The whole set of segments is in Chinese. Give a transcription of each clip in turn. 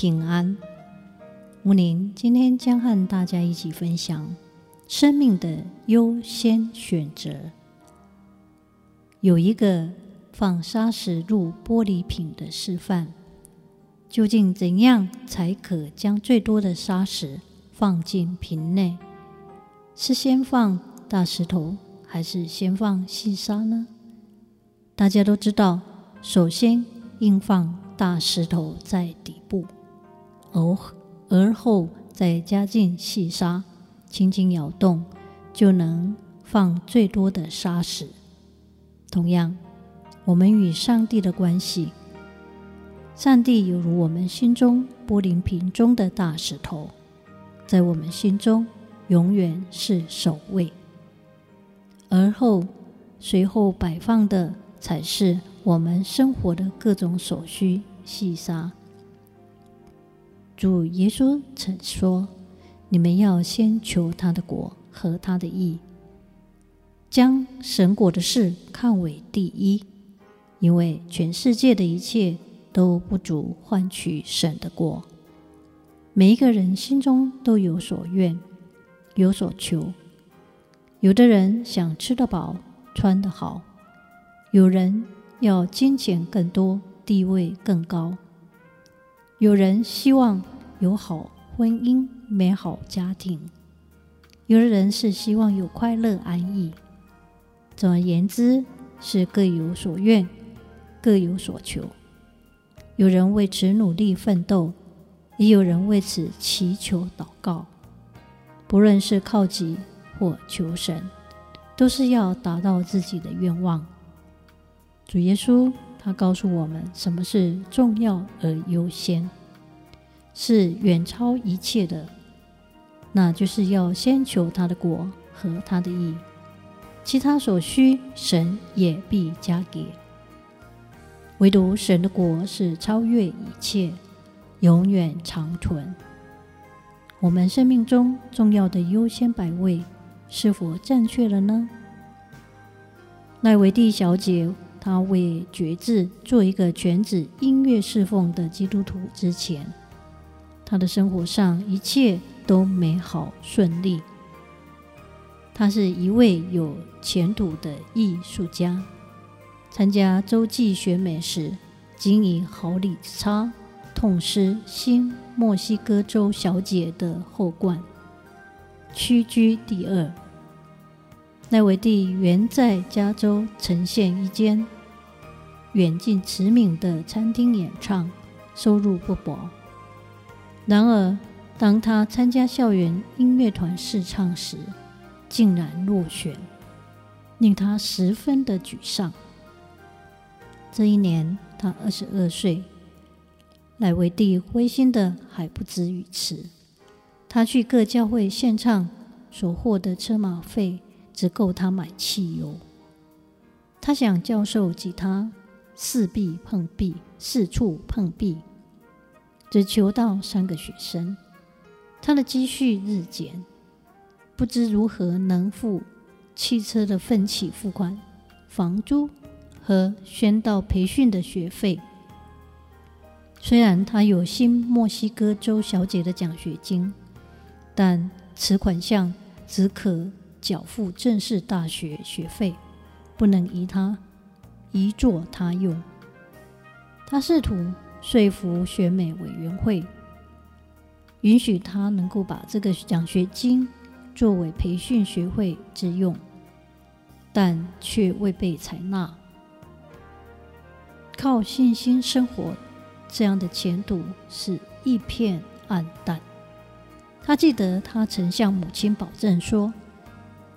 平安，吴宁今天将和大家一起分享生命的优先选择。有一个放砂石入玻璃瓶的示范，究竟怎样才可将最多的砂石放进瓶内？是先放大石头，还是先放细沙呢？大家都知道，首先应放大石头在底部。而而后再加进细沙，轻轻摇动，就能放最多的砂石。同样，我们与上帝的关系，上帝犹如我们心中玻璃瓶中的大石头，在我们心中永远是首位。而后随后摆放的才是我们生活的各种所需细沙。主耶稣曾说：“你们要先求他的国和他的义，将神国的事看为第一，因为全世界的一切都不足换取神的国。每一个人心中都有所愿，有所求。有的人想吃得饱，穿得好；有人要金钱更多，地位更高。”有人希望有好婚姻、美好家庭；有的人是希望有快乐安逸。总而言之，是各有所愿，各有所求。有人为此努力奋斗，也有人为此祈求祷告。不论是靠己或求神，都是要达到自己的愿望。主耶稣。他告诉我们，什么是重要而优先，是远超一切的，那就是要先求他的国和他的义，其他所需神也必加给。唯独神的国是超越一切，永远长存。我们生命中重要的优先百位是否正确了呢？奈维蒂小姐。他为觉志做一个全职音乐侍奉的基督徒之前，他的生活上一切都美好顺利。他是一位有前途的艺术家。参加洲际选美时，仅以毫厘之差痛失新墨西哥州小姐的后冠，屈居第二。赖维蒂原在加州呈现一间远近驰名的餐厅演唱，收入不薄。然而，当他参加校园音乐团试唱时，竟然落选，令他十分的沮丧。这一年，他二十二岁。赖维蒂灰心的还不止于此，他去各教会献唱所获得车马费。只够他买汽油。他想教授吉他，四壁碰壁，四处碰壁，只求到三个学生。他的积蓄日减，不知如何能付汽车的分期付款、房租和宣道培训的学费。虽然他有新墨西哥州小姐的奖学金，但此款项只可。缴付正式大学学费，不能移他移作他用。他试图说服选美委员会，允许他能够把这个奖学金作为培训学会之用，但却未被采纳。靠信心生活，这样的前途是一片暗淡。他记得他曾向母亲保证说。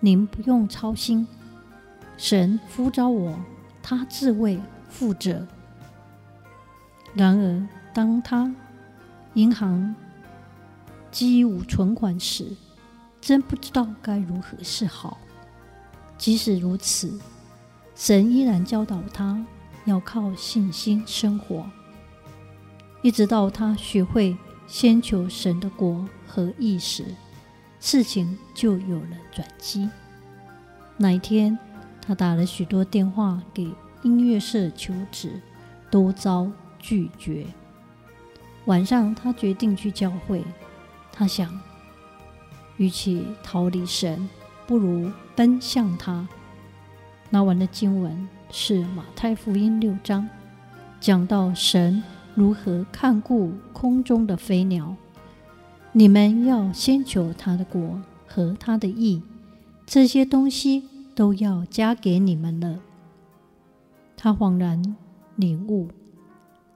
您不用操心，神呼召我，他自为负责。然而，当他银行积无存款时，真不知道该如何是好。即使如此，神依然教导他要靠信心生活，一直到他学会先求神的国和义时，事情就有了转机。那一天，他打了许多电话给音乐社求职，都遭拒绝。晚上，他决定去教会。他想，与其逃离神，不如奔向他。那晚的经文是马太福音六章，讲到神如何看顾空中的飞鸟。你们要先求他的国和他的义，这些东西都要加给你们了。他恍然领悟，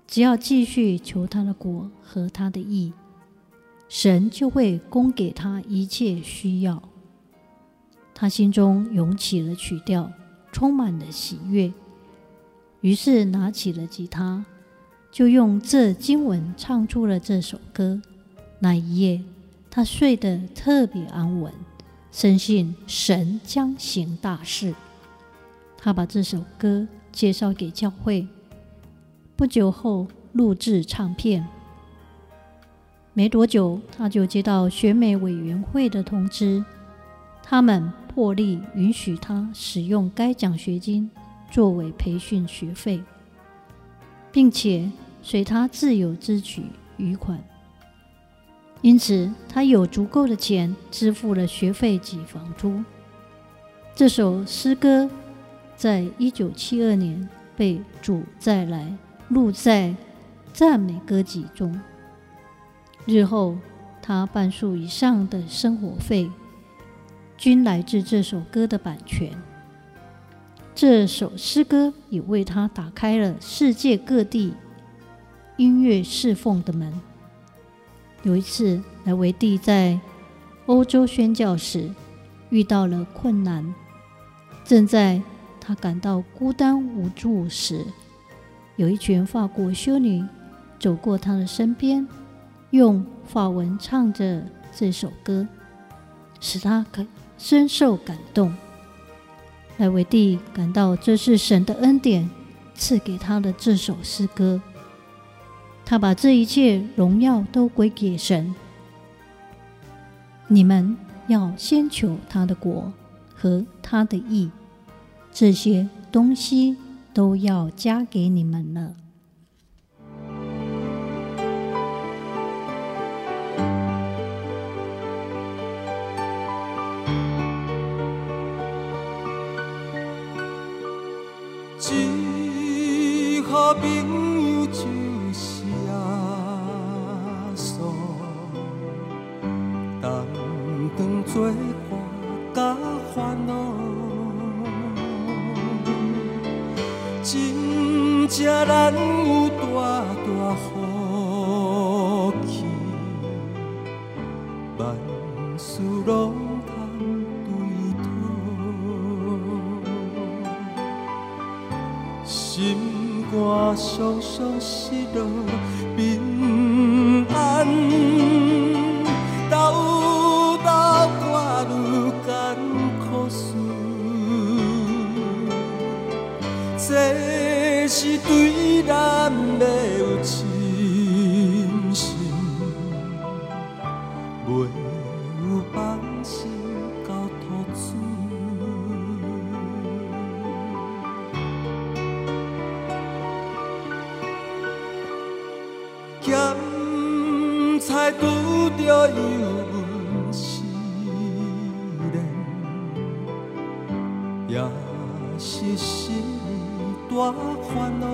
只要继续求他的国和他的义，神就会供给他一切需要。他心中涌起了曲调，充满了喜悦，于是拿起了吉他，就用这经文唱出了这首歌。那一夜，他睡得特别安稳，深信神将行大事。他把这首歌介绍给教会，不久后录制唱片。没多久，他就接到选美委员会的通知，他们破例允许他使用该奖学金作为培训学费，并且随他自由支取余款。因此，他有足够的钱支付了学费及房租。这首诗歌。在一九七二年被主再来录在赞美歌集中。日后，他半数以上的生活费均来自这首歌的版权。这首诗歌也为他打开了世界各地音乐侍奉的门。有一次，莱维蒂在欧洲宣教时遇到了困难，正在。他感到孤单无助时，有一群法国修女走过他的身边，用法文唱着这首歌，使他感深受感动。莱维蒂感到这是神的恩典赐给他的这首诗歌，他把这一切荣耀都归给神。你们要先求他的国和他的义。这些东西都要加给你们了。最好朋友当作伴甲烦恼。真正难有大大福气，万事拢通对讨，心肝伤伤失落这是对咱的有信心，袂有放心交托主。咸菜拄着油温时冷，也是心。大烦恼，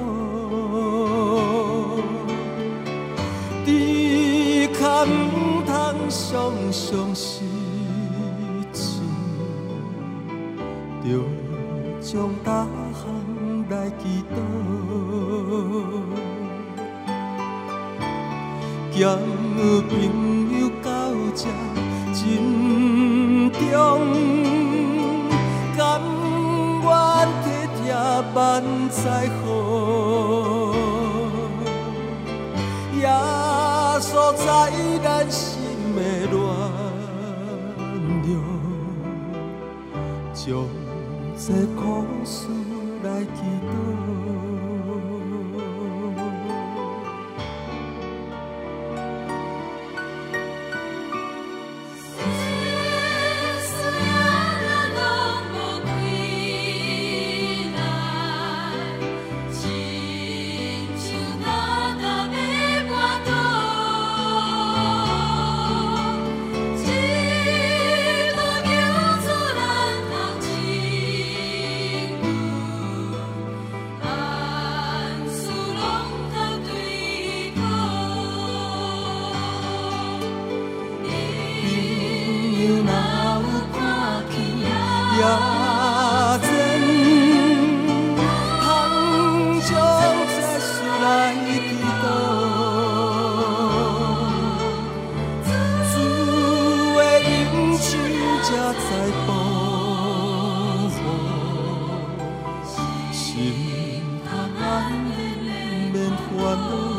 只可唔通常常失志，着将大项来祈祷，交朋友到这真重，万载好，耶所在咱心的暖融，将这苦事来祈祷。心他安免烦恼。